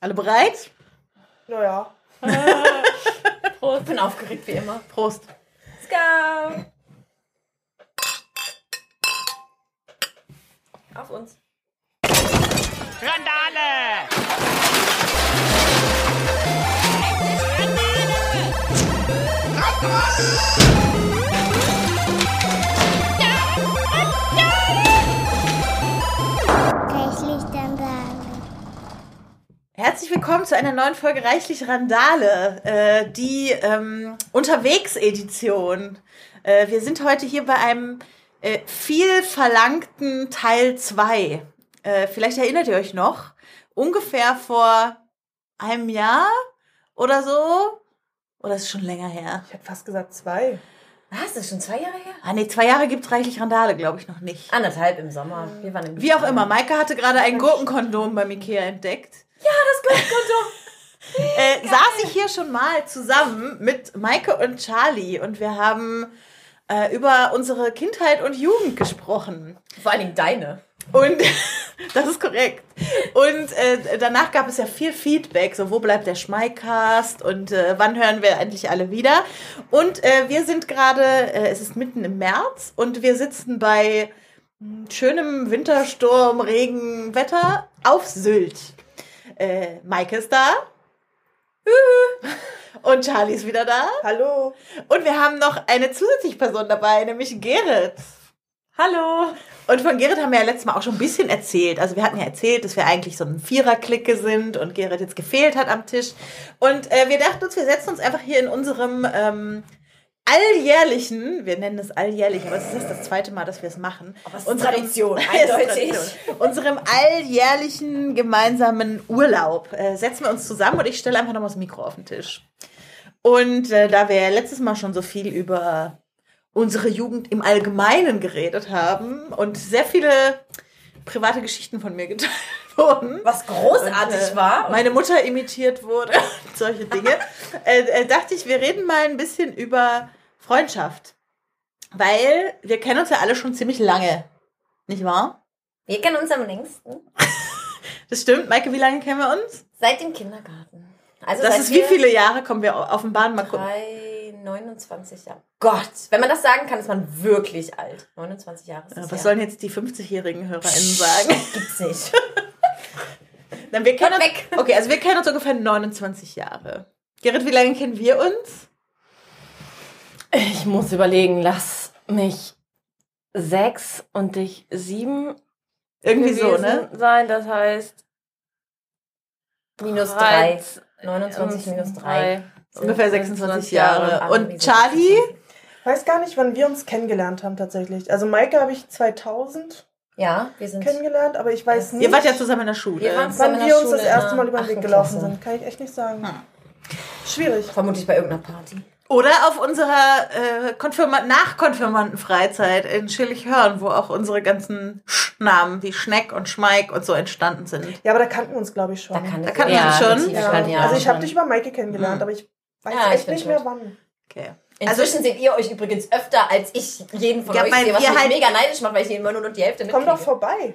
Alle bereit? Naja. Prost. Ich bin aufgeregt wie immer. Prost. Let's go. Auf uns. Randale! Reichlich Herzlich willkommen zu einer neuen Folge Reichlich Randale, äh, die ähm, Unterwegs-Edition. Äh, wir sind heute hier bei einem äh, viel verlangten Teil 2. Äh, vielleicht erinnert ihr euch noch, ungefähr vor einem Jahr oder so, oder ist es schon länger her? Ich hätte fast gesagt zwei. Was? Das ist schon zwei Jahre her? Ah nee, zwei Jahre gibt's Reichlich Randale, glaube ich, noch nicht. Anderthalb im Sommer. Wir waren im Wie auch immer, Maike hatte gerade ein Gurkenkondom beim Ikea entdeckt. Ja, das Gurkenkondom. äh, saß ich hier schon mal zusammen mit Maike und Charlie und wir haben äh, über unsere Kindheit und Jugend gesprochen. Vor allen Dingen deine. Und das ist korrekt. Und äh, danach gab es ja viel Feedback, so wo bleibt der Schmeicast und äh, wann hören wir endlich alle wieder. Und äh, wir sind gerade, äh, es ist mitten im März und wir sitzen bei mh, schönem Wintersturm, Regenwetter auf Sylt. Äh, Maike ist da. Und Charlie ist wieder da. Hallo. Und wir haben noch eine zusätzliche Person dabei, nämlich Gerrit. Hallo. Und von Gerrit haben wir ja letztes Mal auch schon ein bisschen erzählt. Also wir hatten ja erzählt, dass wir eigentlich so ein Vierer-Clique sind und Gerrit jetzt gefehlt hat am Tisch. Und äh, wir dachten uns, wir setzen uns einfach hier in unserem ähm, alljährlichen, wir nennen es alljährlich, aber es ist das zweite Mal, dass wir es machen. Aber es ist Tradition, eindeutig. Unserem alljährlichen gemeinsamen Urlaub äh, setzen wir uns zusammen und ich stelle einfach nochmal das Mikro auf den Tisch. Und äh, da wir letztes Mal schon so viel über unsere Jugend im Allgemeinen geredet haben und sehr viele private Geschichten von mir geteilt wurden. Was großartig Und, äh, war. Meine Mutter imitiert wurde und solche Dinge. äh, äh, dachte ich, wir reden mal ein bisschen über Freundschaft. Weil wir kennen uns ja alle schon ziemlich lange. Nicht wahr? Wir kennen uns am längsten. Das stimmt. Maike, wie lange kennen wir uns? Seit dem Kindergarten. Also Das ist wie viele Jahre? Kommen wir offenbaren mal gucken. Drei, 29 Jahre. Gott, wenn man das sagen kann, ist man wirklich alt. 29 Jahre ist Ja, Was her. sollen jetzt die 50-jährigen HörerInnen sagen? Gibt's nicht. Nein, wir kennen uns, weg. Okay, also wir kennen uns ungefähr 29 Jahre. Gerrit, wie lange kennen wir uns? Ich muss überlegen, lass mich sechs und dich sieben Irgendwie so, ne? sein. Das heißt Minus drei. Reiz- 29 minus drei. Ungefähr 26 Jahre. Aber Und Charlie? Ich weiß gar nicht, wann wir uns kennengelernt haben tatsächlich. Also Maike habe ich 2000 Ja, wir sind. kennengelernt, aber ich weiß nicht, Ihr wart ja zusammen in der Schule. Wir waren wann wir uns das erste Mal über den Weg gelaufen Klasse. sind. Kann ich echt nicht sagen. Hm. Schwierig. Vermutlich bei irgendeiner Party. Oder auf unserer äh, Konfirma Nachkonfirmandenfreizeit in Schillig-Hörn, wo auch unsere ganzen Sch-Namen wie Schneck und Schmeik und so entstanden sind. Ja, aber da kannten wir uns, glaube ich, schon. Da kann Da kannten wir Ja, uns schon. ja. kann ja also ich habe dich über Maike kennengelernt, Hm. aber ich weiß Ja, ich echt bin nicht schuld. mehr wann. Okay. Inzwischen seht ihr euch übrigens öfter als ich jeden von Ja, euch weil sehe, was mich halt- mega neidisch macht, weil ich immer nur noch die Hälfte Komm mitkriege. doch vorbei.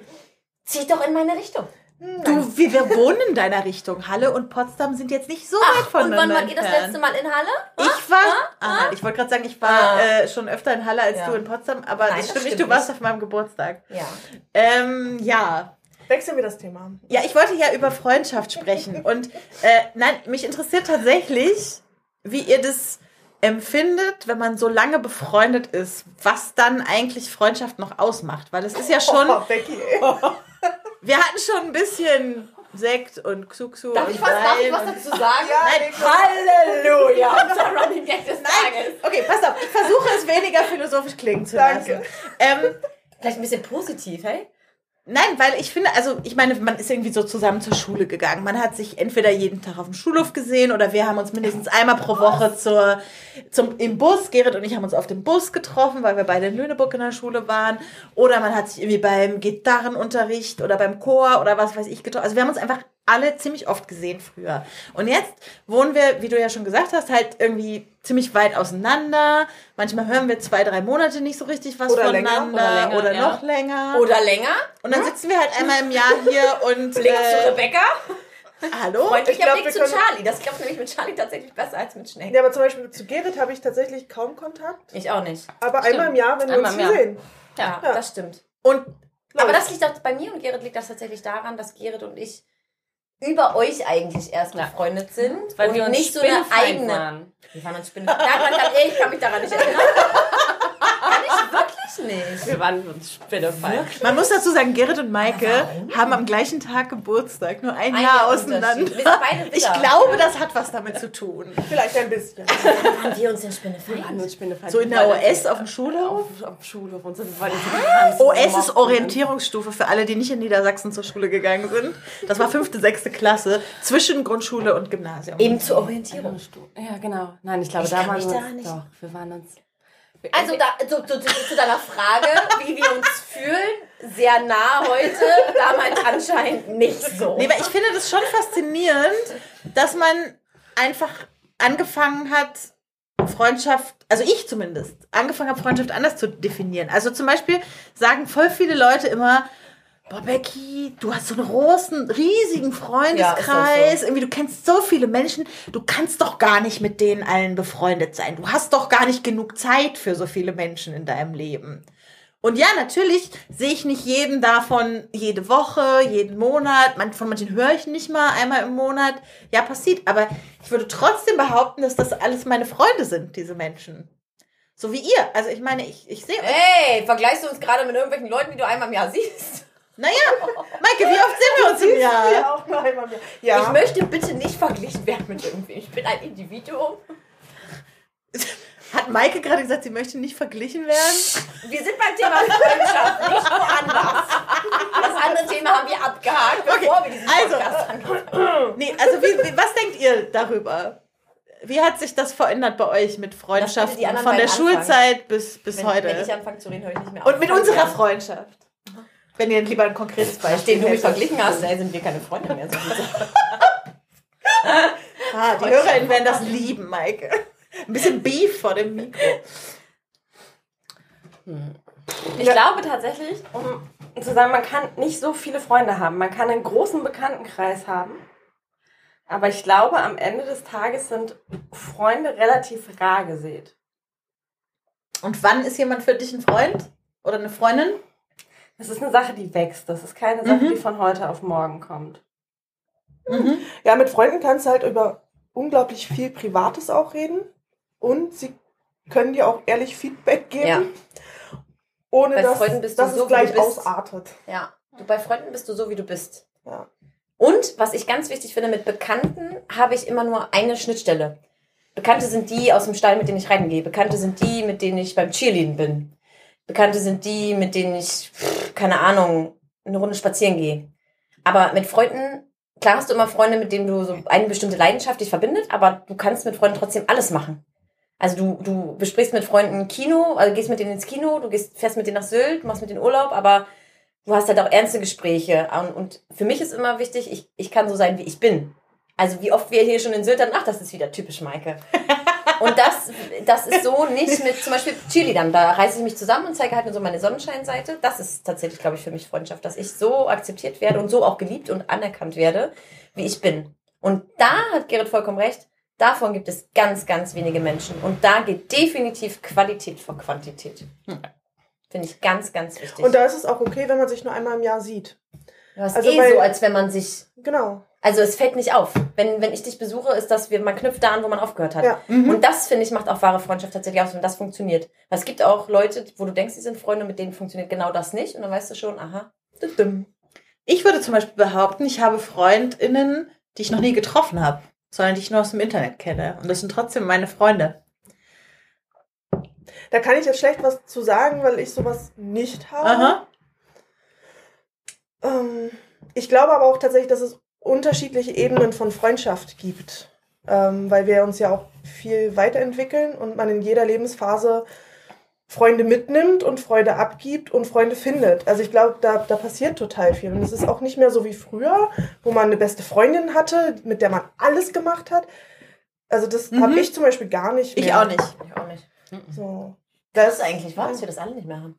Zieht doch in meine Richtung. Du, wie wir wohnen in deiner Richtung. Halle und Potsdam sind jetzt nicht so weit Ach, und voneinander wann wart ihr das entfernt. letzte Mal in Halle? Ich war, ah, nein, ich wollte gerade sagen, ich war Ah. äh, schon öfter in Halle als Ja. du in Potsdam, aber Nein, das das stimmt nicht, du warst nicht. auf meinem Geburtstag. Ja. Ähm, ja. Wechseln wir das Thema. Ja, ich wollte ja über Freundschaft sprechen. Und äh, nein, mich interessiert tatsächlich, wie ihr das empfindet, wenn man so lange befreundet ist, was dann eigentlich Freundschaft noch ausmacht. Weil es ist ja schon, Oh, Becky, ey. wir hatten schon ein bisschen Sekt und Xuxu Darf und ich was, darf ich was dazu sagen? Nein, Halleluja! Unser Running Gag des Tages. Okay, pass auf, ich versuche es weniger philosophisch klingen zu Danke. lassen. Ähm, Vielleicht ein bisschen positiv, hey? Nein, weil ich finde, also ich meine, man ist irgendwie so zusammen zur Schule gegangen. Man hat sich entweder jeden Tag auf dem Schulhof gesehen oder wir haben uns mindestens einmal pro Woche zur, zum, im Bus, Gerrit und ich haben uns auf dem Bus getroffen, weil wir beide in Lüneburg in der Schule waren. Oder man hat sich irgendwie beim Gitarrenunterricht oder beim Chor oder was weiß ich getroffen. Also wir haben uns einfach alle ziemlich oft gesehen früher. Und jetzt wohnen wir, wie du ja schon gesagt hast, halt irgendwie ziemlich weit auseinander. Manchmal hören wir zwei, drei Monate nicht so richtig was Oder länger, voneinander. oder länger, ja. noch länger. Oder länger? Und dann sitzen wir halt einmal im Jahr hier und Blick zu äh, Rebecca. Hallo? Freundlicher Blick wir zu Charlie. Das klappt nämlich mit Charlie tatsächlich besser als mit Schneck. Ja, aber zum Beispiel zu Gerrit habe ich tatsächlich kaum Kontakt. Ich auch nicht. Aber einmal im Jahr, wenn wir Einmal uns hier Jahr. sehen. Ja, Ja. das stimmt. Und Aber das liegt auch bei mir und Gerrit liegt das tatsächlich daran, dass Gerrit und ich über euch eigentlich erst Ja. befreundet sind. Weil und wir uns nicht so eine eigene. waren. Wir waren uns Spinnen. Daran kann, ich kann mich daran nicht erinnern. Nicht. Wir waren uns spinnefeind. man muss dazu sagen, Gerrit und Maike haben am gleichen Tag Geburtstag, nur ein, Ein Jahr Jahr auseinander. Ich glaube, das hat was damit zu tun. Vielleicht ein bisschen. Waren wir uns denn Wir waren Spinnefeind? uns spinnefeind. So in der OS auf dem Schulhof? Auf, auf dem Schulhof und so. OS ist Orientierungsstufe für alle, die nicht in Niedersachsen zur Schule gegangen sind. Das war fünfte, sechste Klasse zwischen Grundschule und Gymnasium. Eben zur Orientierung. Ja, genau. Nein, ich glaube, Ich da waren wir uns. Doch, wir waren uns. Also da, zu, zu, zu, deiner Frage, wie wir uns fühlen, sehr nah heute, damals anscheinend nicht so. Nee, aber ich finde das schon faszinierend, dass man einfach angefangen hat, Freundschaft, also ich zumindest, angefangen habe, Freundschaft anders zu definieren. Also zum Beispiel sagen voll viele Leute immer, boah, Becky, du hast so einen großen, riesigen Freundeskreis, irgendwie, du kennst so viele Menschen, du kannst doch gar nicht mit denen allen befreundet sein. Du hast doch gar nicht genug Zeit für so viele Menschen in deinem Leben. Und ja, natürlich sehe ich nicht jeden davon jede Woche, jeden Monat. Von manchen höre ich nicht mal einmal im Monat. Ja, passiert. Aber ich würde trotzdem behaupten, dass das alles meine Freunde sind, diese Menschen. So wie ihr. Also ich meine, ich, ich sehe euch. Hey, vergleichst du uns gerade mit irgendwelchen Leuten, die du einmal im Jahr siehst? Naja, Maike, wie oft sehen wir uns im Jahr? Ja, auch nur einmal mehr. Ja. Ich möchte bitte nicht verglichen werden mit irgendwem. Ich bin ein Individuum. Hat Maike gerade gesagt, sie möchte nicht verglichen werden? Wir sind beim Thema Freundschaft, nicht woanders. Das andere Thema haben wir abgehakt, bevor wir diesen also- Podcast anfangen. Nee, also wie, wie, was denkt ihr darüber? Wie hat sich das verändert bei euch mit Freundschaften von der anfangen. Schulzeit bis, bis Wenn, heute? wenn ich anfange zu reden, höre ich nicht mehr auf. Und mit unserer Freundschaft. Wenn ihr lieber ein konkretes Beispiel Nachdem du mich verglichen hast, ey, sind wir keine Freunde mehr. So Ah, die HörerInnen werden das lieben, Maike. Ein bisschen Beef vor dem Mikro. Ich glaube tatsächlich, um zu sagen, man kann nicht so viele Freunde haben. Man kann einen großen Bekanntenkreis haben. Aber ich glaube, am Ende des Tages sind Freunde relativ rar gesät. Und wann ist jemand für dich ein Freund? Oder eine Freundin? Das ist eine Sache, die wächst. Das ist keine Sache, die von heute auf morgen kommt. ja, mit Freunden kannst du halt über unglaublich viel Privates auch reden. Und sie können dir auch ehrlich Feedback geben. Ja. Ohne Bei dass, Freunden bist du dass so, es gleich wie du bist. ausartet. Ja, du bei Freunden bist du so, wie du bist. Ja. Und was ich ganz wichtig finde, mit Bekannten habe ich immer nur eine Schnittstelle. Bekannte sind die aus dem Stall, mit denen ich reingehe. Bekannte sind die, mit denen ich beim Cheerleading bin. Bekannte sind die, mit denen ich, keine Ahnung, eine Runde spazieren gehe. Aber mit Freunden, klar hast du immer Freunde, mit denen du so eine bestimmte Leidenschaft dich verbindet, aber du kannst mit Freunden trotzdem alles machen. Also du, du besprichst mit Freunden Kino, also gehst mit denen ins Kino, du gehst, fährst mit denen nach Sylt, machst mit denen Urlaub, aber du hast halt auch ernste Gespräche. Und, und für mich ist immer wichtig, ich, ich kann so sein, wie ich bin. Also wie oft wir hier schon in Sylt dann, ach, das ist wieder typisch Maike. Und das, das ist so nicht mit zum Beispiel Cheerleadern. Da reiße ich mich zusammen und zeige halt nur so meine Sonnenscheinseite. Das ist tatsächlich, glaube ich, für mich Freundschaft, dass ich so akzeptiert werde und so auch geliebt und anerkannt werde, wie ich bin. Und da hat Gerrit vollkommen recht. Davon gibt es ganz, ganz wenige Menschen. Und da geht definitiv Qualität vor Quantität. Finde ich ganz, ganz wichtig. Und da ist es auch okay, wenn man sich nur einmal im Jahr sieht. das ist also eh bei- so, als wenn man sich Genau. Also es fällt nicht auf. Wenn, wenn ich dich besuche, ist das, wir, man knüpft da an, wo man aufgehört hat. Ja. Und das, finde ich, macht auch wahre Freundschaft tatsächlich aus, wenn das funktioniert. Weil es gibt auch Leute, wo du denkst, sie sind Freunde, mit denen funktioniert genau das nicht. Und dann weißt du schon, aha. Düdüm. Ich würde zum Beispiel behaupten, ich habe FreundInnen, die ich noch nie getroffen habe, sondern die ich nur aus dem Internet kenne. Und das sind trotzdem meine Freunde. Da kann ich jetzt schlecht was zu sagen, weil ich sowas nicht habe. Aha. Ähm, ich glaube aber auch tatsächlich, dass es unterschiedliche Ebenen von Freundschaft gibt. Ähm, weil wir uns ja auch viel weiterentwickeln und man in jeder Lebensphase Freunde mitnimmt und Freude abgibt und Freunde findet. Also ich glaube, da, da passiert total viel. Und es ist auch nicht mehr so wie früher, wo man eine beste Freundin hatte, mit der man alles gemacht hat. Also das Mhm. habe ich zum Beispiel gar nicht mehr. Ich auch nicht. Ich auch nicht. So. Das ist eigentlich wahr, dass wir das alle nicht mehr haben.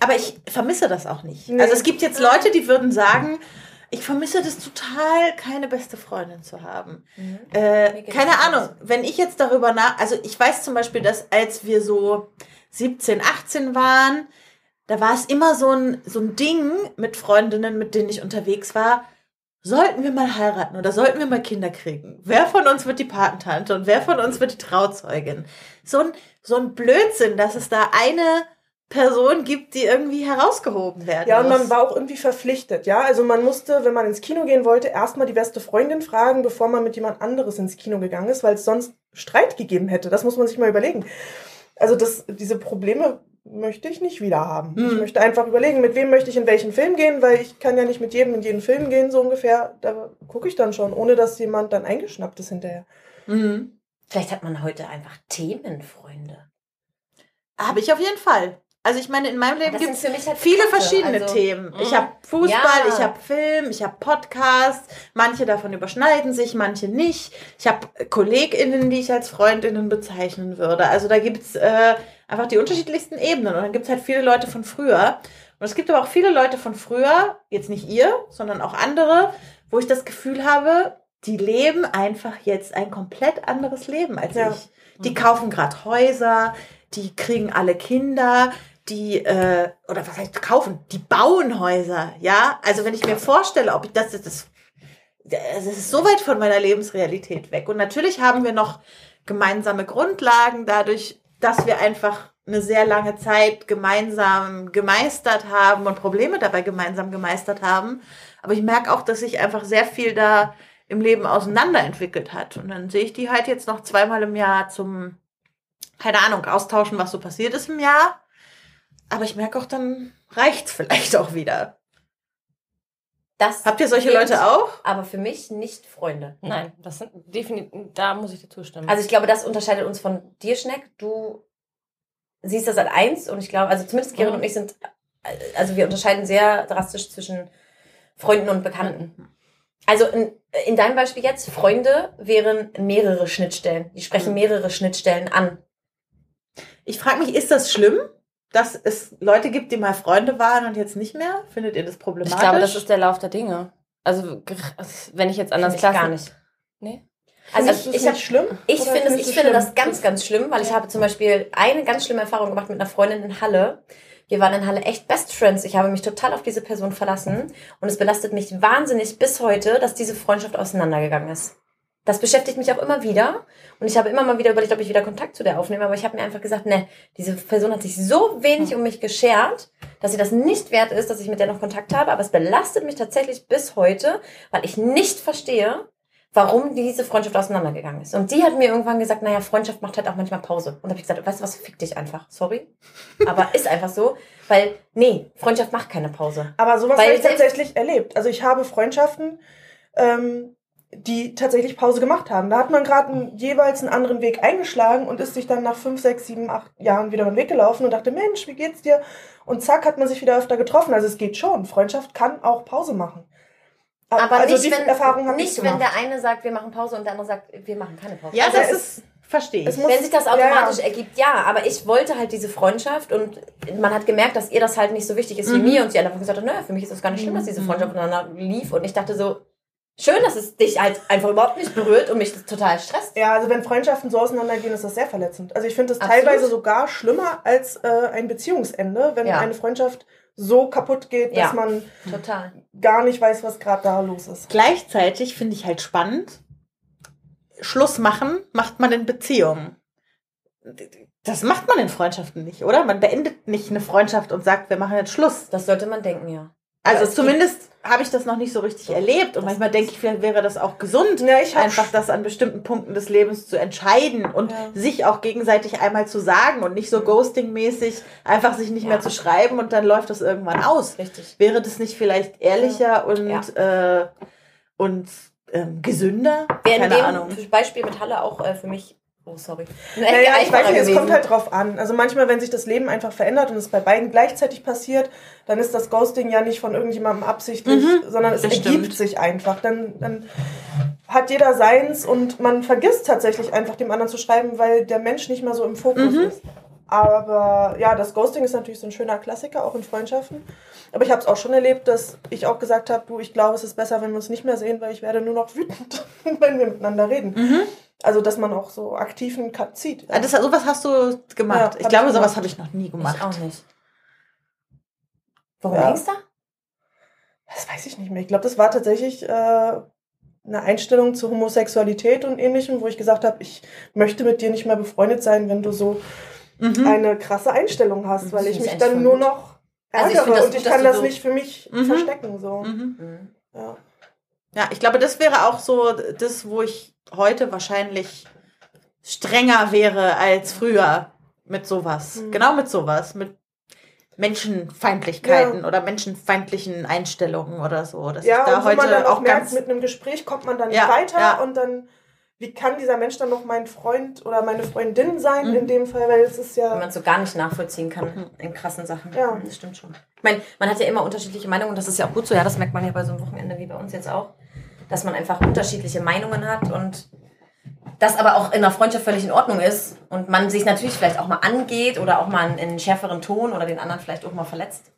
Aber ich vermisse das auch nicht. Nee. Also es gibt jetzt Leute, die würden sagen, ich vermisse das total, keine beste Freundin zu haben. Mhm. Äh, keine Ahnung, wenn ich jetzt darüber nach, also ich weiß zum Beispiel, dass als wir so 17, 18 waren, da war es immer so ein, so ein Ding mit Freundinnen, mit denen ich unterwegs war. Sollten wir mal heiraten oder sollten wir mal Kinder kriegen? Wer von uns wird die Patentante und wer von uns wird die Trauzeugin? So ein, so ein Blödsinn, dass es da eine Person gibt, die irgendwie herausgehoben werden Ja, und man war auch irgendwie verpflichtet, ja. Also man musste, wenn man ins Kino gehen wollte, erstmal die beste Freundin fragen, bevor man mit jemand anderes ins Kino gegangen ist, weil es sonst Streit gegeben hätte. Das muss man sich mal überlegen. Also das, diese Probleme möchte ich nicht wieder haben. Ich Hm. möchte einfach überlegen, mit wem möchte ich in welchen Film gehen, weil ich kann ja nicht mit jedem in jeden Film gehen, so ungefähr. Da gucke ich dann schon, ohne dass jemand dann eingeschnappt ist hinterher. Mhm. Vielleicht hat man heute einfach Themenfreunde. Habe ich auf jeden Fall. Also ich meine, in meinem Leben gibt mich halt viele Bekannte, verschiedene also- Themen. Ich Mhm. habe Fußball, Ja. ich habe Film, ich habe Podcasts. Manche davon überschneiden sich, manche nicht. Ich habe KollegInnen, die ich als Freundinnen bezeichnen würde. Also da gibt's äh, einfach die unterschiedlichsten Ebenen. Und dann gibt's halt viele Leute von früher. Und es gibt aber auch viele Leute von früher, jetzt nicht ihr, sondern auch andere, wo ich das Gefühl habe, die leben einfach jetzt ein komplett anderes Leben als Ja. ich. Die kaufen gerade Häuser, die kriegen alle Kinder, die, äh, oder was heißt kaufen? Die bauen Häuser, ja? Also wenn ich mir vorstelle, ob ich das, das, das, das ist so weit von meiner Lebensrealität weg. Und natürlich haben wir noch gemeinsame Grundlagen dadurch, dass wir einfach eine sehr lange Zeit gemeinsam gemeistert haben und Probleme dabei gemeinsam gemeistert haben. Aber ich merke auch, dass sich einfach sehr viel da im Leben auseinanderentwickelt hat. Und dann sehe ich die halt jetzt noch zweimal im Jahr zum, keine Ahnung, austauschen, was so passiert ist im Jahr. Aber ich merke auch, dann reicht's vielleicht auch wieder. Das Habt ihr solche Leute auch? Aber für mich nicht Freunde. Nein, das sind definitiv, da muss ich dir zustimmen. Also ich glaube, das unterscheidet uns von dir, Schneck. Du siehst das als eins und ich glaube, also zumindest Gerrit Mhm. und ich sind, also wir unterscheiden sehr drastisch zwischen Freunden und Bekannten. Also in, in deinem Beispiel jetzt, Freunde wären mehrere Schnittstellen. Die sprechen Mhm. mehrere Schnittstellen an. Ich frage mich, ist das schlimm, dass es Leute gibt, die mal Freunde waren und jetzt nicht mehr? Findet ihr das problematisch? ich glaube, das ist der Lauf der Dinge. Also gr- wenn ich jetzt an das Finde ich Klassen... gar nicht. Nee? Also es ich, ich, hab, nicht schlimm? ich finde, es- ich du finde schlimm? das ganz, ganz schlimm, weil ich habe zum Beispiel eine ganz schlimme Erfahrung gemacht mit einer Freundin in Halle. Wir waren in Halle echt Best Friends. Ich habe mich total auf diese Person verlassen und es belastet mich wahnsinnig bis heute, dass diese Freundschaft auseinandergegangen ist. Das beschäftigt mich auch immer wieder und ich habe immer mal wieder überlegt, ob ich wieder Kontakt zu der aufnehme, aber ich habe mir einfach gesagt, ne, diese Person hat sich so wenig um mich geschert, dass sie das nicht wert ist, dass ich mit der noch Kontakt habe, aber es belastet mich tatsächlich bis heute, weil ich nicht verstehe, warum diese Freundschaft auseinandergegangen ist. Und die hat mir irgendwann gesagt, naja, Freundschaft macht halt auch manchmal Pause. Und da habe ich gesagt, weißt du was, fick dich einfach. Sorry. Aber ist einfach so, weil, nee, Freundschaft macht keine Pause. Aber sowas habe ich tatsächlich erlebt. Also ich habe Freundschaften, ähm, die tatsächlich Pause gemacht haben. Da hat man gerade jeweils einen anderen Weg eingeschlagen und ist sich dann nach fünf, sechs, sieben, acht Jahren wieder den Weg gelaufen und dachte, Mensch, wie geht's dir? Und zack, hat man sich wieder öfter getroffen. Also es geht schon. Freundschaft kann auch Pause machen. Aber also nicht, die wenn, Erfahrung nicht wenn der eine sagt, wir machen Pause und der andere sagt, wir machen keine Pause. ja, Also das ist, verstehe ich. Wenn sich das automatisch ja. ergibt, ja. Aber ich wollte halt diese Freundschaft und man hat gemerkt, dass ihr das halt nicht so wichtig ist wie Mhm. mir. Und sie hat einfach gesagt, naja, für mich ist das gar nicht schlimm, dass diese Freundschaft miteinander lief. Und ich dachte so, schön, dass es dich halt einfach überhaupt nicht berührt und mich das total stresst. Ja, also wenn Freundschaften so auseinandergehen, ist das sehr verletzend. Also ich finde das Absolut. teilweise sogar schlimmer als äh, ein Beziehungsende, wenn Ja. eine Freundschaft so kaputt geht, dass Ja. man Total. gar nicht weiß, was gerade da los ist. Gleichzeitig finde ich halt spannend, Schluss machen macht man in Beziehungen. Das macht man in Freundschaften nicht, oder? Man beendet nicht eine Freundschaft und sagt, wir machen jetzt Schluss. Das sollte man denken, ja. Also es zumindest habe ich das noch nicht so richtig erlebt. Und manchmal denke ich, vielleicht wäre das auch gesund, Ja, einfach das an bestimmten Punkten des Lebens zu entscheiden und Ja. sich auch gegenseitig einmal zu sagen und nicht so ghosting-mäßig einfach sich nicht Ja. mehr zu schreiben und dann läuft das irgendwann aus. Richtig. Wäre das nicht vielleicht ehrlicher und, äh, und ähm, gesünder? Wäre in dem Ahnung. Beispiel mit Halle auch äh, für mich, oh sorry, Naja, ich weiß nicht, es kommt gewesen. halt drauf an. Also manchmal, wenn sich das Leben einfach verändert und es bei beiden gleichzeitig passiert, dann ist das Ghosting ja nicht von irgendjemandem absichtlich, Mhm, sondern es ergibt stimmt. sich einfach. Dann, dann hat jeder seins und man vergisst tatsächlich einfach dem anderen zu schreiben, weil der Mensch nicht mehr so im Fokus Mhm. ist. Aber ja, das Ghosting ist natürlich so ein schöner Klassiker, auch in Freundschaften. Aber ich habe es auch schon erlebt, dass ich auch gesagt habe, du, ich glaube, es ist besser, wenn wir uns nicht mehr sehen, weil ich werde nur noch wütend, wenn wir miteinander reden. Mhm. Also, dass man auch so aktiv einen Cut zieht. Ah, Das, sowas hast du gemacht. Ja, ich ich glaube, gemacht. sowas habe ich noch nie gemacht. Ich auch nicht. Worum Ja. da? Das weiß ich nicht mehr. Ich glaube, das war tatsächlich äh, eine Einstellung zur Homosexualität und ähnlichem, wo ich gesagt habe, ich möchte mit dir nicht mehr befreundet sein, wenn du so Mhm. eine krasse Einstellung hast, weil ich mich ich dann nur gut. noch Also ich ärgere finde das und gut, ich dass kann das so- nicht für mich Mhm. verstecken. So. Mhm. Mhm. Ja. Ja, ich glaube, das wäre auch so das, wo ich heute wahrscheinlich strenger wäre als früher mit sowas. Mhm. Genau mit sowas. Mit Menschenfeindlichkeiten oder menschenfeindlichen Einstellungen oder so. Dass Ja, ich da und wo heute man dann auch auch merkt, ganz. mit einem Gespräch kommt man dann Ja, nicht weiter ja. und dann, wie kann dieser Mensch dann noch mein Freund oder meine Freundin sein Mhm. in dem Fall, weil es ist Wenn ja, man es so gar nicht nachvollziehen kann in krassen Sachen. Ja. Das stimmt schon. Ich meine, man hat ja immer unterschiedliche Meinungen und das ist ja auch gut so. Ja, das merkt man ja bei so einem Wochenende wie bei uns jetzt auch. Dass man einfach unterschiedliche Meinungen hat und das aber auch in der Freundschaft völlig in Ordnung ist und man sich natürlich vielleicht auch mal angeht oder auch mal in einen schärferen Ton oder den anderen vielleicht auch mal verletzt.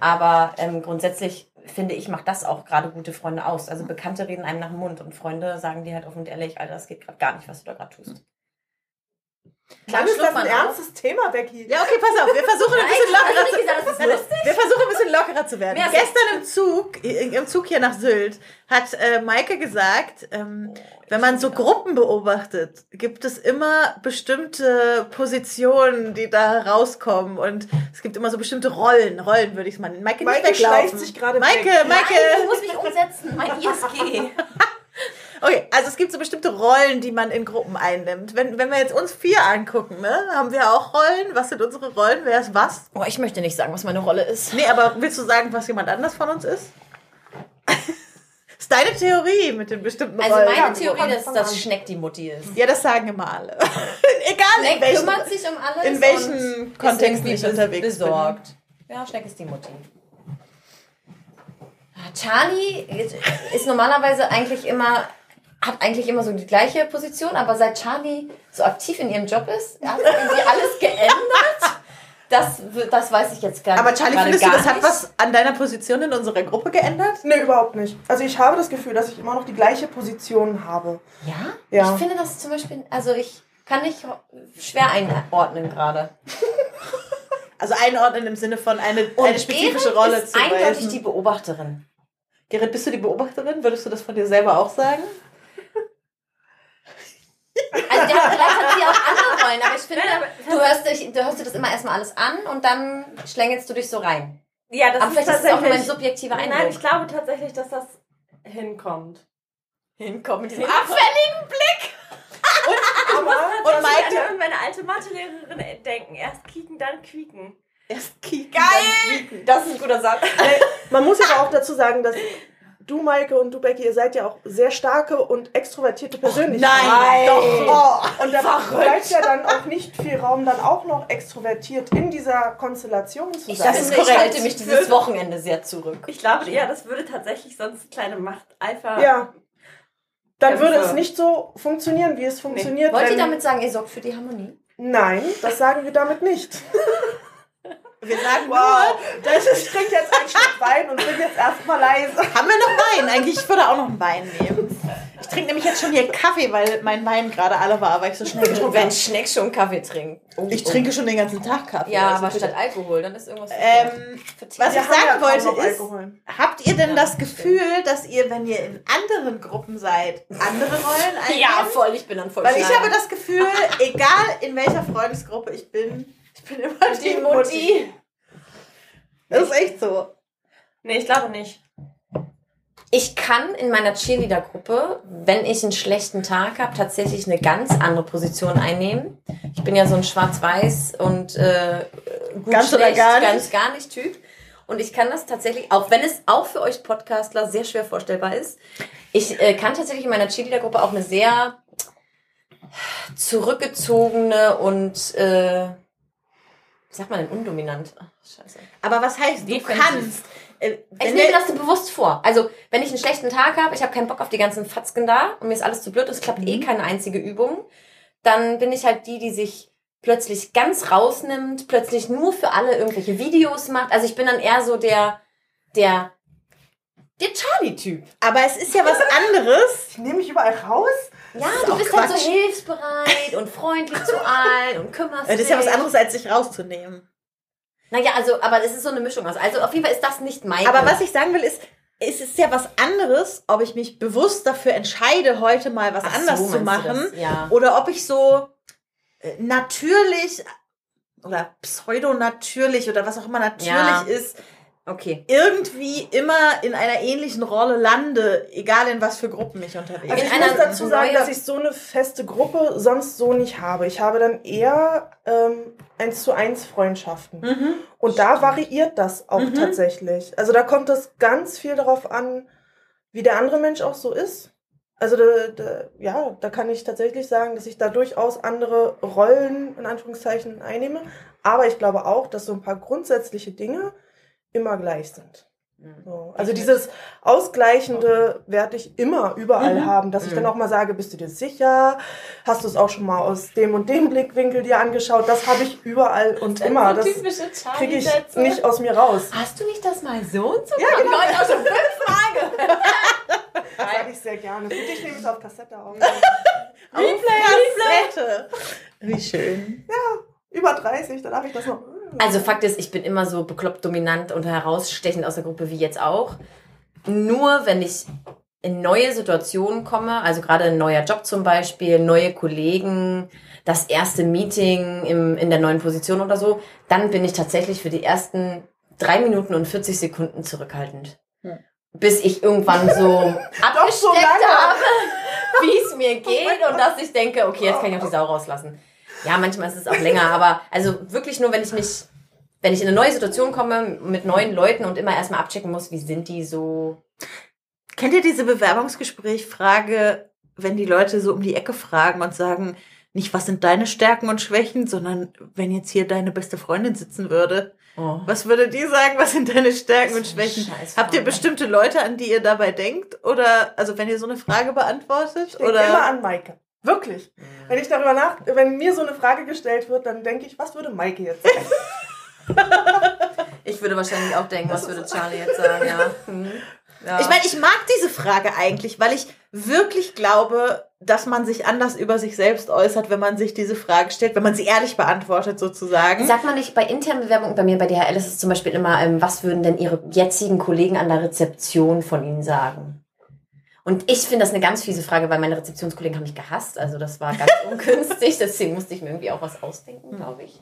Aber ähm, grundsätzlich finde ich, macht das auch gerade gute Freunde aus. Also Bekannte reden einem nach dem Mund und Freunde sagen dir halt offen und ehrlich, Alter, das geht gerade gar nicht, was du da gerade tust. Mann, ist das ein ernstes Thema, Becky. Ja, okay, pass auf, wir versuchen ein bisschen lockerer zu lustig. Wir versuchen ein bisschen lockerer zu werden. Gestern im Zug, im Zug hier nach Sylt, hat äh, Maike gesagt, ähm, wenn man so Gruppen beobachtet, gibt es immer bestimmte Positionen, die da rauskommen und es gibt immer so bestimmte Rollen. Rollen würde ich es mal nennen. Maike, Maike nicht weglaufen. sich gerade Maike, weg. Maike. Nein, ich muss mich umsetzen, mein ISG. Okay, also es gibt so bestimmte Rollen, die man in Gruppen einnimmt. Wenn, wenn wir jetzt uns vier angucken, ne, haben wir auch Rollen. Was sind unsere Rollen? Wer ist was? Oh, ich möchte nicht sagen, was meine Rolle ist. Nee, aber willst du sagen, was jemand anders von uns ist? ist deine Theorie mit den bestimmten Also Rollen. meine Ja, Theorie, fang- dass das. Schneck die Mutti ist. ja, das sagen immer alle. Egal in Schneck welchen, kümmert sich um alles. in welchen ist irgendwie ich unterwegs besorgt. Ja, Schneck ist die Mutti. Ah, Charlie ist, ist normalerweise eigentlich immer, hat eigentlich immer so die gleiche Position, aber seit Charlie so aktiv in ihrem Job ist, hat irgendwie alles geändert. Das, das weiß ich jetzt gar nicht. Aber Charlie, findest du, das hat nicht. was an deiner Position in unserer Gruppe geändert? Nee, überhaupt nicht. Also ich habe das Gefühl, dass ich immer noch die gleiche Position habe. Ja? Ja. Ich finde das zum Beispiel, also ich kann nicht schwer einordnen gerade. Also einordnen im Sinne von eine, eine spezifische Gerrit Rolle ist zu eindeutig weisen. die Beobachterin. Gerrit, bist du die Beobachterin? Würdest du das von dir selber auch sagen? Also der hat, vielleicht hat sie auch andere Rollen, aber ich finde, du hörst, dich, du hörst dir das immer erstmal alles an und dann schlängelst du dich so rein. Ja, das Aber vielleicht ist es auch nur mein subjektiver Nein, Eindruck. ich glaube tatsächlich, dass das hinkommt. hinkommen mit diesem Abfälligen Blick! Aber Und Und ich Maike? an meine alte Mathelehrerin denken. Erst kieken, dann quieken. Erst kicken. Geil! Das ist ein guter Satz. Nee, man muss aber auch dazu sagen, dass du, Maike, und du, Becky, ihr seid ja auch sehr starke und extrovertierte Persönlichkeiten. Nein, doch. Oh. Und da bleibt ja dann auch nicht viel Raum, dann auch noch extrovertiert in dieser Konstellation zu Ich, sein. Das ist finde, ich korrekt. halte mich dieses Wochenende sehr zurück. Ich glaube, ja, das würde tatsächlich sonst kleine Macht Alpha. ja. Dann würde es nicht so funktionieren, wie es funktioniert. Wollt ihr damit sagen, ihr sorgt für die Harmonie? Nein, das sagen wir damit nicht. Wir sagen Wow, das ist, ich trinke jetzt einen Schluck Wein und bin jetzt erstmal leise. nur, haben wir noch Wein? Eigentlich, ich würde auch noch einen Wein nehmen. Ich trinke nämlich jetzt schon hier Kaffee, weil mein Wein gerade alle war, weil ich so schnell getrunken Wenn. Schneck schon Kaffee trinkt. Oh, Ich oh. trinke schon den ganzen Tag Kaffee. Ja, also aber statt Alkohol, dann ist irgendwas. Ähm, was ich sagen wollte ist, Alkohol. habt ihr denn Ja, das. Gefühl, dass ihr, wenn ihr in anderen Gruppen seid, andere Rollen einnehmt? ja, voll, ich bin dann voll Weil ich habe das Gefühl, egal in welcher Freundesgruppe ich bin, ich bin immer Die Mutti. Das ist echt so. Nee, ich glaube nicht. Ich kann in meiner Cheerleader-Gruppe, wenn ich einen schlechten Tag habe, tatsächlich eine ganz andere Position einnehmen. Ich bin ja so ein Schwarz-Weiß und äh, gut Ganz oder schlecht, gar nicht? ganz gar nicht Typ. Und ich kann das tatsächlich, auch wenn es auch für euch Podcastler sehr schwer vorstellbar ist, ich äh, kann tatsächlich in meiner Cheerleader-Gruppe auch eine sehr zurückgezogene und äh, wie sagt man denn undominant? Ach, scheiße. Aber was heißt, du Defensiv. kannst? Äh, Ich nehme das so bewusst vor. Also, wenn ich einen schlechten Tag habe, ich habe keinen Bock auf die ganzen Fatzken da und mir ist alles zu blöd, es klappt eh keine einzige Übung, dann bin ich halt die, die sich plötzlich ganz rausnimmt, plötzlich nur für alle irgendwelche Videos macht. Also ich bin dann eher so der, der, der Charlie-Typ. Aber es ist ja was anderes. Ich nehme mich überall raus. Ja, du bist halt so hilfsbereit und freundlich zu allen und kümmerst Das dich. ist ja was anderes, als sich rauszunehmen. Naja, also, aber es ist so eine Mischung aus. Also auf jeden Fall ist das nicht mein. Aber was ich sagen will, ist, es ist ja was anderes, ob ich mich bewusst dafür entscheide, heute mal was Ach so, anders zu meinst du machen. das? Ja. Oder ob ich so äh, natürlich oder pseudo-natürlich oder was auch immer natürlich Ja. ist, Okay. irgendwie immer in einer ähnlichen Rolle lande, egal in was für Gruppen ich unterwegs Also In ich einer muss dazu sagen, dass ich so eine feste Gruppe sonst so nicht habe. Ich habe dann eher ähm, eins zu eins Freundschaften. Mhm. Und da variiert das auch Mhm. tatsächlich. Also da kommt es ganz viel darauf an, wie der andere Mensch auch so ist. Also da, da, ja, da kann ich tatsächlich sagen, dass ich da durchaus andere Rollen in Anführungszeichen einnehme. Aber ich glaube auch, dass so ein paar grundsätzliche Dinge immer gleich sind. So. Also dieses Ausgleichende werde ich immer überall Mhm. haben, dass ich dann auch mal sage, bist du dir sicher? Hast du es auch schon mal aus dem und dem Blickwinkel dir angeschaut? Das habe ich überall und immer. Das kriege ich nicht aus mir raus. Hast du nicht das mal so und so? Ja, genau. Leute, auch schon fünf Fragen. Das sage ich sehr gerne. Für dich nehme ich es auf Kassette auf. Kassette. Wie schön. Über 30, dann darf ich das noch. Also Fakt ist, ich bin immer so bekloppt dominant und herausstechend aus der Gruppe wie jetzt auch. Nur wenn ich in neue Situationen komme, also gerade ein neuer Job zum Beispiel, neue Kollegen, das erste Meeting im, in der neuen Position oder so, dann bin ich tatsächlich für die ersten drei Minuten und 40 Sekunden zurückhaltend. Hm. Bis ich irgendwann so so abgesteckt lange. habe, wie es mir geht und dass ich denke, okay, jetzt kann ich auch die Sau rauslassen. Ja, manchmal ist es auch länger, aber also wirklich nur, wenn ich mich, wenn ich in eine neue Situation komme mit neuen Leuten und immer erstmal abchecken muss, wie sind die so. Kennt ihr diese Bewerbungsgespräch-Frage, wenn die Leute so um die Ecke fragen und sagen, nicht was sind deine Stärken und Schwächen, sondern wenn jetzt hier deine beste Freundin sitzen würde, Oh. was würde die sagen, was sind deine Stärken und Schwächen? Habt ihr bestimmte Leute, an die ihr dabei denkt? Oder, also wenn ihr so eine Frage beantwortet? Ich denke Oder? immer an Maike. Wirklich. Wenn ich darüber nach, wenn mir so eine Frage gestellt wird, dann denke ich, was würde Maike jetzt sagen? Ich würde wahrscheinlich auch denken, was würde Charlie jetzt sagen, ja. Hm. ja. Ich meine, ich mag diese Frage eigentlich, weil ich wirklich glaube, dass man sich anders über sich selbst äußert, wenn man sich diese Frage stellt, wenn man sie ehrlich beantwortet sozusagen. Sagt man nicht bei internen Bewerbungen, bei mir bei DHL ist es zum Beispiel immer, ähm, was würden denn Ihre jetzigen Kollegen an der Rezeption von Ihnen sagen? Und ich finde das eine ganz fiese Frage, weil meine Rezeptionskollegen haben mich gehasst. Also das war ganz ungünstig. Deswegen musste ich mir irgendwie auch was ausdenken, glaube ich.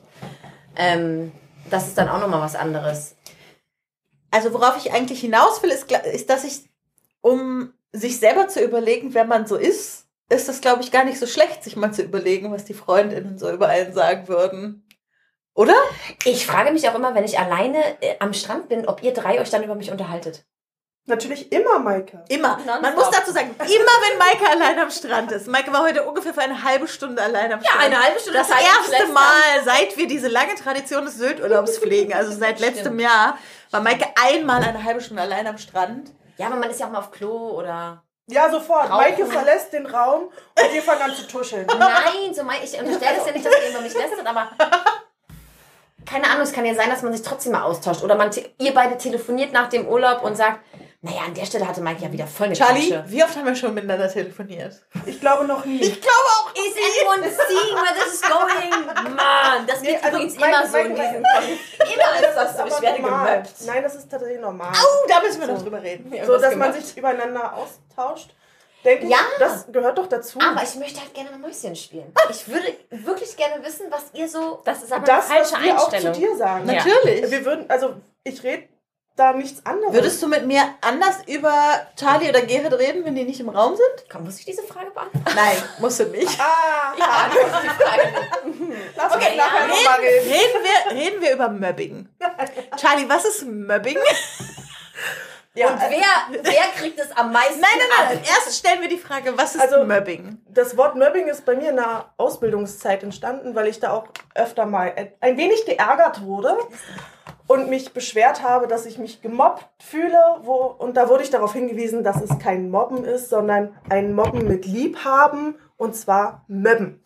Ähm, das ist dann auch nochmal was anderes. Also worauf ich eigentlich hinaus will, ist, ist, dass ich, um sich selber zu überlegen, wer man so ist, ist das, glaube ich, gar nicht so schlecht, sich mal zu überlegen, was die Freundinnen so über einen sagen würden. Oder? Ich frage mich auch immer, wenn ich alleine äh, am Strand bin, ob ihr drei euch dann über mich unterhaltet. Natürlich immer Maike. Immer. Man muss dazu sagen, immer wenn Maike allein am Strand ist. Maike war heute ungefähr für eine halbe Stunde allein am Strand. halbe Stunde. Das erste Mal, seit wir diese lange Tradition des Sylt-Urlaubs pflegen, also seit letztem Stimmt. Jahr, war Maike einmal eine halbe Stunde allein am Strand. Ja, aber man ist ja auch mal auf Klo oder. Ja, sofort. Rauchen. Maike verlässt den Raum und wir fangen an zu tuscheln. Nein, so mein, ich unterstelle das ja nicht, dass ihr über mich lästert, aber keine Ahnung, es kann ja sein, dass man sich trotzdem mal austauscht. Oder man, ihr beide telefoniert nach dem Urlaub und sagt, naja, an der Stelle hatte Mike ja wieder voll eine Charlie, Klatsche. wie oft haben wir schon miteinander telefoniert? Ich glaube noch nie. Ich glaube auch. Is anyone seeing where this is going? Mann, das Nee, geht also übrigens Mike- immer so in Mike- Kon- Immer ist das so. Ich werde gemobbt. Nein, das ist tatsächlich normal. Oh, da müssen wir noch drüber reden. so, dass man sich übereinander austauscht. Denke ich, Ja. das gehört doch dazu. Aber ich möchte halt gerne mal Mäuschen spielen. Ich würde wirklich gerne wissen, was ihr so. Das ist aber das, eine was falsche wir auch zu Einstellung. dir sagen. Ja. Natürlich. Wir würden, also ich rede da nichts anderes. Würdest du mit mir anders über Charlie oder Gerrit reden, wenn die nicht im Raum sind? Komm, muss ich diese Frage beantworten? Nein, musst du nicht. Ah, Ich beantworte die Frage lass uns Okay, nachher ja. nochmal reden. Reden wir, reden wir über Mobbing. Charlie, was ist Mobbing? Ja, Und wer, wer kriegt es am meisten? Nein, nein, nein. ab? Erst stellen wir die Frage, was ist Also- Mobbing? Das Wort Mobbing ist bei mir in der Ausbildungszeit entstanden, weil ich da auch öfter mal ein wenig geärgert wurde und mich beschwert habe, dass ich mich gemobbt fühle. Wo, und da wurde ich darauf hingewiesen, dass es kein Mobben ist, sondern ein Mobben mit Liebhaben und zwar Möbben.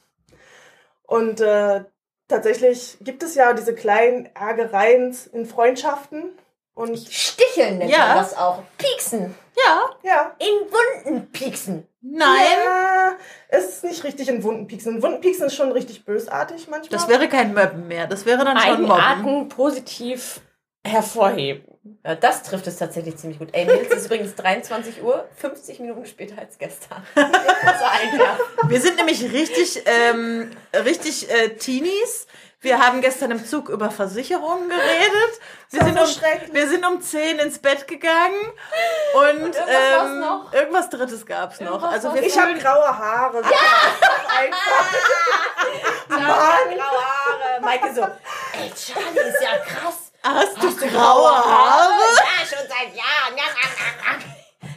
Und äh, tatsächlich gibt es ja diese kleinen Ärgereien in Freundschaften. Und Sticheln nennt Ja. man das auch. Pieksen. Ja, ja, In Wunden pieksen. nein. Ja, es ist nicht richtig in Wunden pieksen. In Wunden pieksen ist schon richtig bösartig manchmal. Das wäre kein Mobben mehr. Das wäre dann schon Mobben. Eigenarten positiv hervorheben. Ja, das trifft es tatsächlich ziemlich gut. Ey, Nils, es ist übrigens 23 Uhr, 50 Minuten später als gestern. Wir sind nämlich richtig, ähm, richtig äh, Teenies. Wir haben gestern im Zug über Versicherungen geredet. Wir sind, um, wir sind um 10 ins Bett gegangen und, irgendwas war's ähm, noch? irgendwas Drittes gab's noch. Irgendwas Also ich habe graue Haare. Ja! Einfach. Mann. Graue Haare. Maike so, ey, Charlie ist ja krass. Hast du graue Haare? Ja, schon seit Jahren.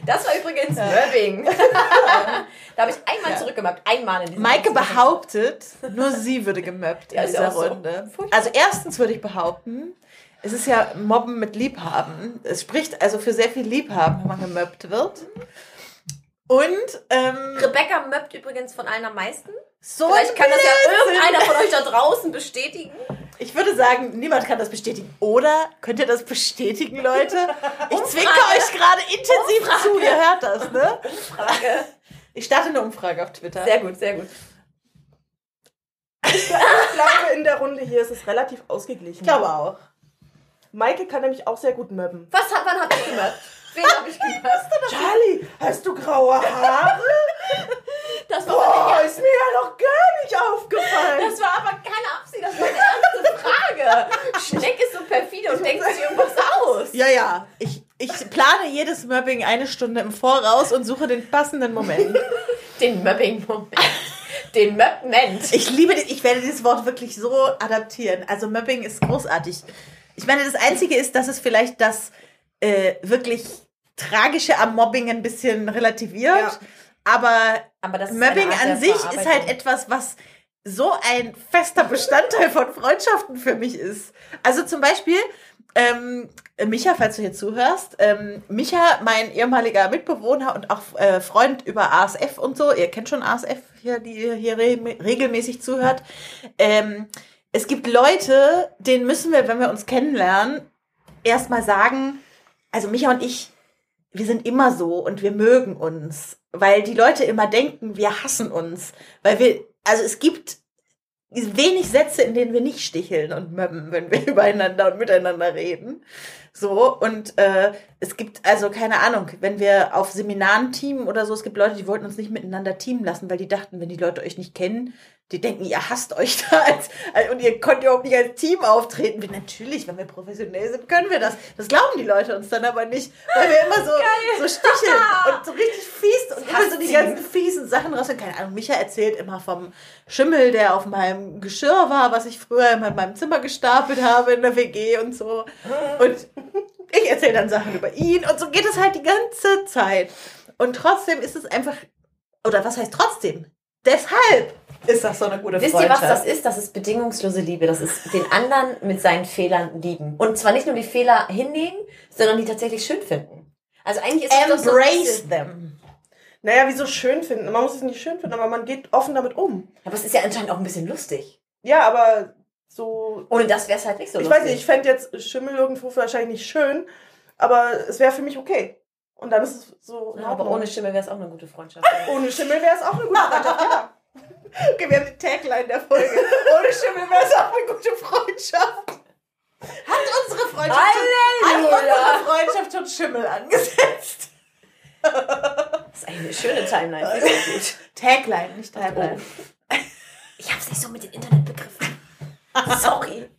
Ja, ja, ja, ja. Das war übrigens Mobbing. da habe ich einmal zurückgemacht. Einmal in diesem Maike behauptet, nur sie würde gemobbt Ja, in dieser so. Runde. Furchtbar. Also erstens würde ich behaupten, es ist ja Mobben mit Liebhaben. Es spricht also für sehr viel Liebhaben, wenn man gemobbt wird. Und ähm, Rebecca möppt übrigens von allen am meisten. So Vielleicht kann das ja irgendeiner von euch da draußen bestätigen. Ich würde sagen, niemand kann das bestätigen. Oder könnt ihr das bestätigen, Leute? Ich zwinker euch gerade intensiv zu. Ihr hört das, ne? Frage. Ich starte eine Umfrage auf Twitter. Sehr gut, sehr gut. Ich glaube, in der Runde hier ist es relativ ausgeglichen. Ich glaube auch. Maike kann nämlich auch sehr gut möbben. Was hat, wann habt ihr gemobbt? Wen hab ich gemobbt? Charlie, hast du graue Haare? Das war, Boah, ist mir ja noch gar nicht aufgefallen. das war aber keine Absicht, das war eine ernste Frage. Schneck ist so perfide und denkt sich irgendwas aus. Ja, ja. Ich, ich plane jedes Mobbing eine Stunde im Voraus und suche den passenden Moment. Den Mobbing-Moment. Den Mobbment. Ich liebe, den- ich werde dieses Wort wirklich so adaptieren. Also Mobbing ist großartig. Ich meine, das Einzige ist, dass es vielleicht das äh, wirklich Tragische am Mobbing ein bisschen relativiert. Ja. Aber Aber Mobbing an sich ist halt etwas, was so ein fester Bestandteil von Freundschaften für mich ist. Also zum Beispiel, ähm, Micha, falls du hier zuhörst, ähm, Micha, mein ehemaliger Mitbewohner und auch äh, Freund über ASF und so, ihr kennt schon ASF hier, die hier re regelmäßig zuhört. Ähm, es gibt Leute, denen müssen wir, wenn wir uns kennenlernen, erstmal sagen, also Micha und ich, wir sind immer so und wir mögen uns, weil die Leute immer denken, wir hassen uns, weil wir, also es gibt wenig Sätze, in denen wir nicht sticheln und möbben, wenn wir übereinander und miteinander reden. So, und äh, es gibt, also keine Ahnung, wenn wir auf Seminaren teamen oder so, es gibt Leute, die wollten uns nicht miteinander teamen lassen, weil die dachten, wenn die Leute euch nicht kennen, die denken, ihr hasst euch da als, als und ihr könnt überhaupt nicht als Team auftreten. Wir, natürlich, wenn wir professionell sind, können wir das. Das glauben die Leute uns dann aber nicht, weil wir immer so, so sticheln und so richtig fies und immer so die ganzen fiesen Sachen raus. Und keine Ahnung, Micha erzählt immer vom Schimmel, der auf meinem Geschirr war, was ich früher immer in meinem Zimmer gestapelt habe in der WG und so. Und ich erzähle dann Sachen über ihn und so geht es halt die ganze Zeit. Und trotzdem ist es einfach, oder was heißt trotzdem? Deshalb ist das so eine gute Wisst ihr, was Freundschaft. das ist? Das ist bedingungslose Liebe. Das ist den anderen mit seinen Fehlern lieben. Und zwar nicht nur die Fehler hinnehmen, sondern die tatsächlich schön finden. Also eigentlich ist so ein Embrace them. Naja, wieso schön finden? Man muss es nicht schön finden, aber man geht offen damit um. Aber es ist ja anscheinend auch ein bisschen lustig. Ja, aber so. Ohne das wäre es halt nicht so Ich lustig. weiß nicht, ich fände jetzt Schimmel irgendwo wahrscheinlich nicht schön, aber es wäre für mich okay. Und dann ist es so. Ja, aber ohne Schimmel wäre es auch eine gute Freundschaft. ohne Schimmel wäre es auch eine gute Freundschaft, ja. Okay, wir haben die Tagline der Folge. Ohne Schimmel wäre es auch eine gute Freundschaft. Hat unsere Freundschaft, schon, hat unsere Freundschaft schon Schimmel angesetzt? Das ist eine schöne Timeline. Tagline, nicht Tagline. Ich hab's nicht so mit den Internetbegriffen. Sorry.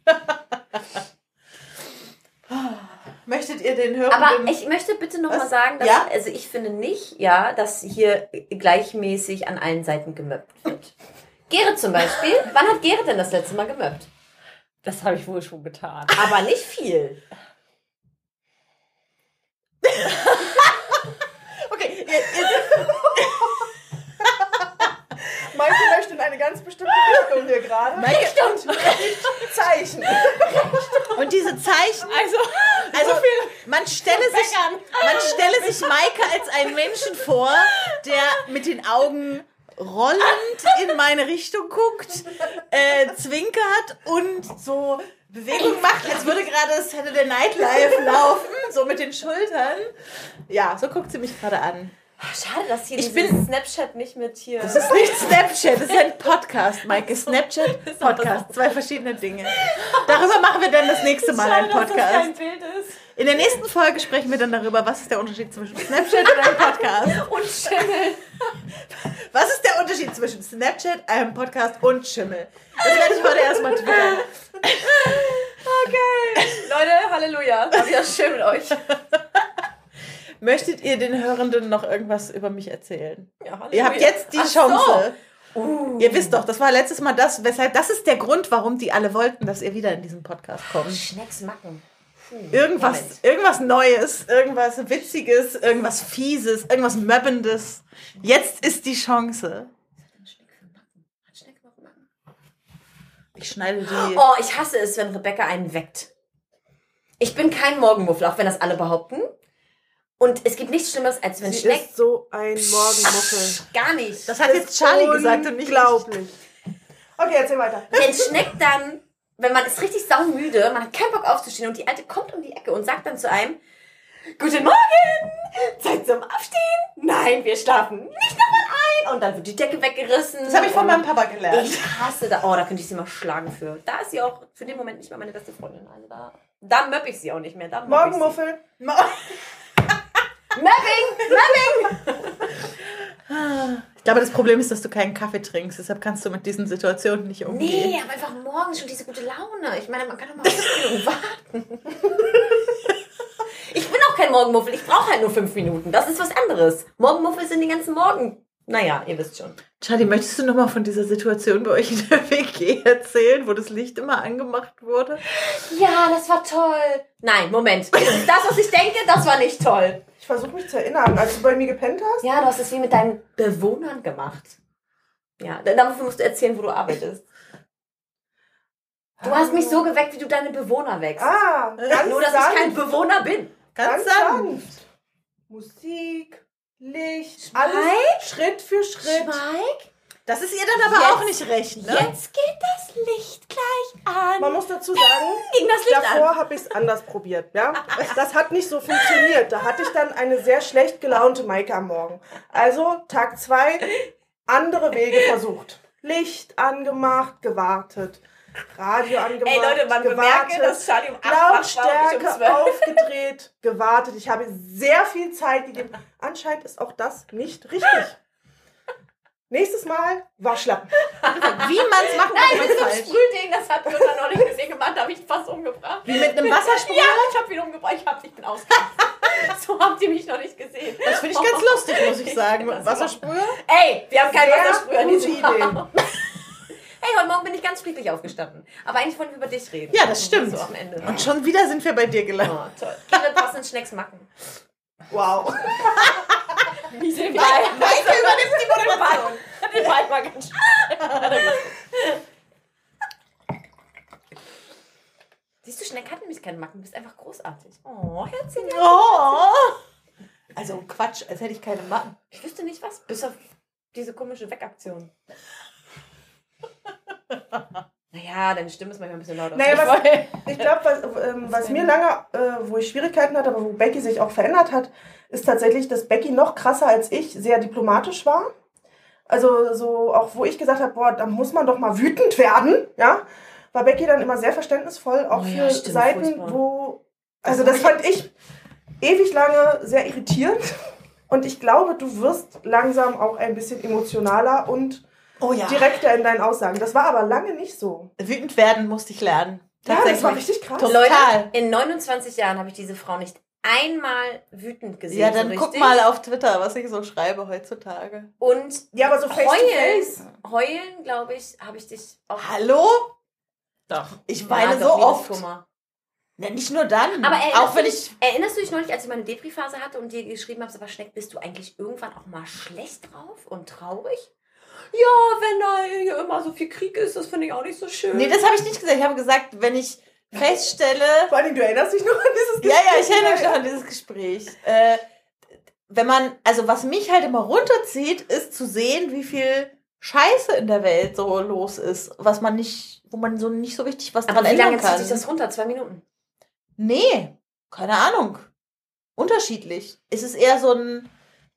Möchtet ihr den Hörenden... Aber ich möchte bitte noch Was? mal sagen, dass, Ja? also ich finde nicht, ja, dass hier gleichmäßig an allen Seiten gemöppt wird. Gerrit zum Beispiel. Wann hat Gerrit denn das letzte Mal gemöppt? Das habe ich wohl schon getan. Aber nicht viel. okay, ihr, ihr, Maike möchte in eine ganz bestimmte Richtung hier gerade. Maike, Zeichen. und diese Zeichen... Also, Also, man stelle, sich, man stelle sich Maike als einen Menschen vor, der mit den Augen rollend in meine Richtung guckt, äh, zwinkert und so Bewegung macht, als würde gerade Saturday Night Live laufen, so mit den Schultern. Ja, so guckt sie mich gerade an. Schade, dass hier Ich bin- Snapchat nicht mit hier. Das ist nicht Snapchat, das ist ein Podcast, Maike. Snapchat, Podcast, zwei verschiedene Dinge. Darüber machen wir dann das nächste Mal einen Schade, dass das kein Podcast. Bild ist. In der nächsten Folge sprechen wir dann darüber, was ist der Unterschied zwischen Snapchat und einem Podcast. Und Schimmel. Was ist der Unterschied zwischen Snapchat, einem Podcast und Schimmel? Das werde ich heute erstmal twittern. Okay. Leute, Halleluja. Hab wieder schön mit euch. Möchtet ihr den Hörenden noch irgendwas über mich erzählen? Ja, Halleluja. Ihr habt jetzt die Ach so. Chance. Uh. Ihr wisst doch, das war letztes Mal das, weshalb, das ist der Grund, warum die alle wollten, dass ihr wieder in diesen Podcast kommt. Schnecksmacken. Hm, Irgendwas, Moment. irgendwas Neues, irgendwas Witziges, irgendwas Fieses, irgendwas Möbbendes. Jetzt ist die Chance. Ich schneide die. Oh, ich hasse es, wenn Rebecca einen weckt. Ich bin kein Morgenmuffel, auch wenn das alle behaupten. Und es gibt nichts Schlimmeres, als wenn Sie Schneck... ist so ein Morgenmuffel. Gar nicht. Das hat jetzt Charlie gesagt und nicht ich. Unglaublich. Okay, erzähl weiter. Wenn Schneck dann, wenn man ist richtig saumüde, man hat keinen Bock aufzustehen und die Alte kommt um die Ecke und sagt dann zu einem, Guten Morgen! Zeit zum Aufstehen! Nein, wir schlafen nicht nochmal ein! Und dann wird die Decke weggerissen. Das habe ich von meinem Papa gelernt. Ich hasse da. Oh, da könnte ich sie mal schlagen für. Da ist sie auch für den Moment nicht mehr meine beste Freundin. Also da, da möpp ich sie auch nicht mehr. Morgenmuffel. Möpping! Möpping! Ich glaube, das Problem ist, dass du keinen Kaffee trinkst. Deshalb kannst du mit diesen Situationen nicht umgehen. Nee, aber einfach morgens schon diese gute Laune. Ich meine, man kann doch mal fünf Minuten warten. Ich bin auch kein Morgenmuffel. Ich brauche halt nur fünf Minuten. Das ist was anderes. Morgenmuffel sind den ganzen Morgen. Naja, ihr wisst schon. Charlie, möchtest du noch mal von dieser Situation bei euch in der WG erzählen, wo das Licht immer angemacht wurde? Ja, das war toll. Nein, Moment. Das, was ich denke, das war nicht toll. Ich versuche mich zu erinnern, als du bei mir gepennt hast. Ja, du hast es wie mit deinen Bewohnern gemacht. Ja, dann- dafür musst du erzählen, wo du arbeitest. Du hast mich so geweckt, wie du deine Bewohner wächst. Ah, ganz Nur, dass sanft. ich kein Bewohner bin. Ganz, Ganz sanft. sanft. Musik, Licht, Schweig. alles Schritt für Schritt. Schweig. Das ist ihr dann aber Jetzt- auch nicht recht, ne? Jetzt geht das Licht gleich an. Man muss dazu sagen, davor habe ich es anders probiert. Ja? Das hat nicht so funktioniert. Da hatte ich dann eine sehr schlecht gelaunte Maike am Morgen. Also Tag zwei, andere Wege versucht. Licht angemacht, gewartet. Radio angemacht, Ey Leute, man gewartet. bemerke, dass Charlie um 8 wach war und Lautstärke um 12. aufgedreht, gewartet. Ich habe sehr viel Zeit gegeben. Anscheinend ist auch das nicht richtig. Nächstes Mal Waschlappen. Wie man es machen kann, Nein, mit so einem. Sprühding, das hat Günther noch nicht gesehen gemacht, da habe ich fast umgebracht. Wie mit einem Wassersprüher? Ja, ich habe ihn umgebracht, ich, hab, ich bin ausgerastet. so habt ihr mich noch nicht gesehen. Das finde ich ganz lustig, muss ich sagen. Das Wassersprüher? Ey, wir haben keinen Sehr Wassersprüher in gute diesem Idee. Hey, heute Morgen bin ich ganz friedlich aufgestanden. Aber eigentlich wollten wir über dich reden. Ja, das stimmt. So am Ende. Und schon wieder sind wir bei dir gelandet. Oh, toll. Kinder draußen Schnecks machen. Wow. Wie sind wir? Maike übernimmt die Moderation. Den war mal ganz schnell. Siehst du, Schneck hat nämlich keine Macken. Du bist einfach großartig. Oh, Herzchen. Herzchen. Oh. Also Quatsch, als hätte ich keine Matten. Ich wüsste nicht was, bis auf diese komische Weckaktion. naja, deine Stimme ist manchmal ein bisschen lauter. Naja, was, ich glaube, was, ähm, was mir lange, äh, wo ich Schwierigkeiten hatte, aber wo Becky sich auch verändert hat, ist tatsächlich, dass Becky noch krasser als ich sehr diplomatisch war. Also so auch, wo ich gesagt habe, boah, da muss man doch mal wütend werden, ja, war Becky dann immer sehr verständnisvoll, auch Oh für ja, stimmt, Seiten, furchtbar. wo, also das fand ich ewig lange sehr irritierend. Und ich glaube, du wirst langsam auch ein bisschen emotionaler und Oh ja. direkter in deinen Aussagen. Das war aber lange nicht so. Wütend werden musste ich lernen. Ja, das war richtig krass. Total. Leute, in 29 Jahren habe ich diese Frau nicht einmal wütend gesehen. Ja, dann so guck mal auf Twitter, was ich so schreibe heutzutage. Und Ja, aber so face to heulen, face. heulen, glaube ich, habe ich dich auch. Hallo? Doch. Ich weine Ja, so oft. Ja, nicht nur dann. Aber erinnerst, auch wenn du ich. dich, erinnerst du dich neulich, als ich meine Depri-Phase hatte und dir geschrieben habe, aber Schneck, bist du eigentlich irgendwann auch mal schlecht drauf und traurig? Ja, wenn da immer so viel Krieg ist, das finde ich auch nicht so schön. Nee, das habe ich nicht gesagt. Ich habe gesagt, wenn ich feststelle. Vor allem, du erinnerst dich noch an dieses Ja, ja, ich Gespräch? erinnere mich noch an dieses Gespräch. Äh, wenn man, also was mich halt immer runterzieht, ist zu sehen, wie viel Scheiße in der Welt so los ist, was man nicht, wo man so nicht so richtig was Aber dran wie lange ändern zieht kann. sich das runter? Zwei Minuten. Nee, keine Ahnung. Unterschiedlich. Es ist eher so ein,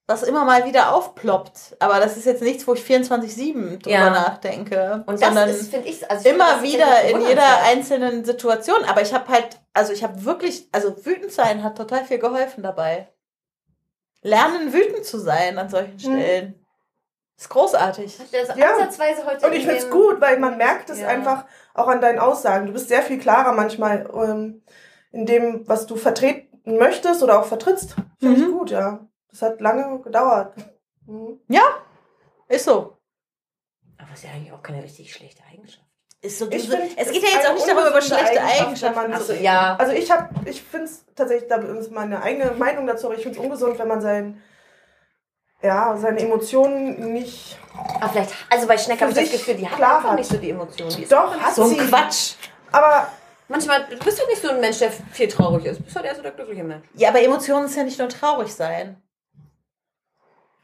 was immer mal wieder aufploppt. Aber das ist jetzt nichts, wo ich 24-7 drüber Ja. nachdenke. Und das ist, finde ich, also ich finde, immer das wieder in jeder einzelnen Situation. Aber ich habe halt, also ich habe wirklich, also wütend sein hat total viel geholfen dabei. Lernen, wütend zu sein an solchen Stellen. Ist großartig. Das Ja. ansatzweise heute Und ich in finde es gut, weil man merkt es Ja. einfach auch an deinen Aussagen. Du bist sehr viel klarer manchmal ähm, in dem, was du vertreten möchtest oder auch vertrittst. Finde ich Mhm. gut, ja. Das hat lange gedauert. Mhm. Ist so. Aber ist ja eigentlich auch keine richtig schlechte Eigenschaft. Ist so diese, find, es es geht ja jetzt auch nicht darüber, über schlechte Eigenschaft, Eigenschaften zu Also reden. ja, Also ich habe, ich finde es tatsächlich, da ist meine eigene Meinung dazu, aber ich finde es ungesund, wenn man sein, ja, seine Emotionen nicht. aber vielleicht, also bei Schneck habe ich das Gefühl, die hat klar einfach hat. nicht so die Emotionen. Die ist Doch, hat So sie. ein Quatsch. Aber Manchmal, du bist halt nicht so ein Mensch, der viel traurig ist. Du bist halt eher so der glückliche Mensch. Ja, aber Emotionen ist ja nicht nur traurig sein.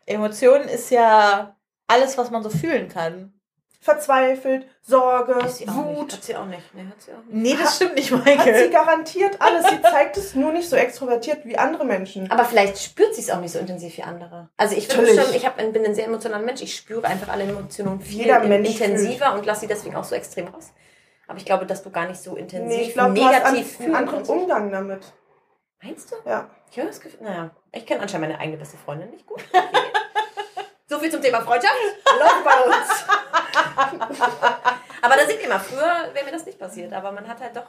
Emotionen ist ja alles, was man so fühlen kann. verzweifelt, Sorge, auch nicht. Wut. Hat sie auch nicht. Nee, hat sie auch nicht. Nee, das stimmt nicht, Hat sie Michael. garantiert alles. Sie zeigt es nur nicht so extrovertiert wie andere Menschen. Aber vielleicht spürt sie es auch nicht so intensiv wie andere. Also ich finde Natürlich. schon, ich hab, bin ein sehr emotionaler Mensch. Ich spüre einfach alle Emotionen viel Jeder Mensch intensiver und lasse sie deswegen auch so extrem raus. Aber ich glaube, dass du gar nicht so intensiv Nee, ich glaube, du hast an, negativ einen anderen. Umgang damit. Meinst du? Ja. Ich habe das Gefühl, naja, ich kenne anscheinend meine eigene beste Freundin nicht gut. Okay. So viel zum Thema Freundschaft. Bei uns. aber da seht ihr mal, früher wäre mir das nicht passiert, aber man hat halt doch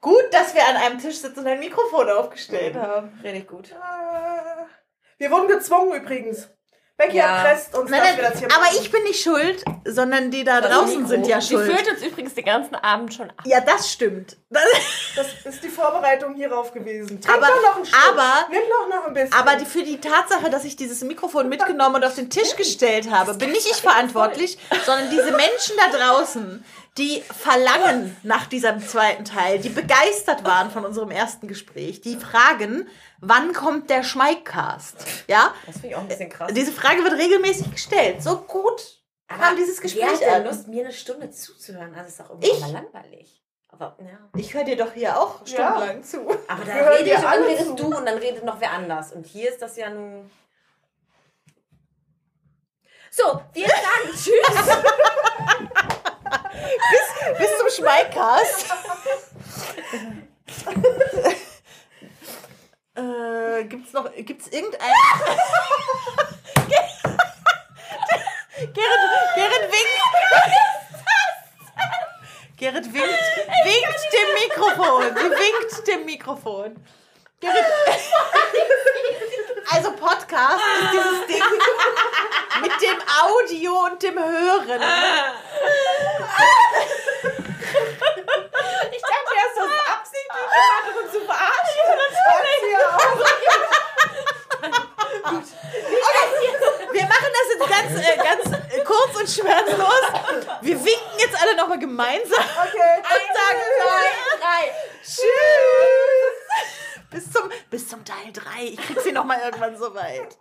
Gut, dass wir an einem Tisch sitzen und ein Mikrofon aufgestellt haben. richtig gut. Wir wurden gezwungen übrigens. Becky Ja. erpresst uns, Nein, dass wir das hier aber machen. ich bin nicht schuld, sondern die da Das draußen Mikro. sind ja Die schuld. führt uns übrigens den ganzen Abend schon ab. Ja, das stimmt. Das, Das ist die Vorbereitung hierauf gewesen. Trink Aber- doch noch einen Schluck. aber- Nimm doch noch ein bisschen. aber die, für die Tatsache, dass ich dieses Mikrofon mitgenommen und auf den Tisch gestellt habe, bin nicht ich verantwortlich, sondern diese Menschen da draußen, die verlangen nach diesem zweiten Teil, die begeistert waren von unserem ersten Gespräch, die fragen, wann kommt der Schmeikcast? Ja? Das finde ich auch ein bisschen krass. Diese Frage wird regelmäßig gestellt. So gut kam dieses Wer Gespräch hat denn an. Lust, mir eine Stunde zuzuhören? Also ist doch irgendwie Ich? langweilig. Aber, ja. Ich höre dir doch hier auch Ja. stundenlang zu. Aber da Wir hören rede dir ich und redest zu. du und dann redet noch wer anders. Und hier ist das ja nun. So, wir sagen Tschüss. Bis zum Schmeikcast. äh, gibt's noch, gibt's irgendein... Gerrit, Gerrit winkt. Gerrit winkt, winkt dem Mikrofon. Sie winkt dem Mikrofon. Gerrit, also Podcast ist dieses Ding mit dem Audio und dem Hören. Ich dachte das ist absichtlich gemacht, um zu verarschen. Wir machen das jetzt ganz, äh, ganz äh, kurz und schmerzlos. Wir winken jetzt alle nochmal gemeinsam Okay. und sagen drei, drei. Tschüss. Bis zum, bis zum Teil 3. Ich krieg sie nochmal irgendwann so weit.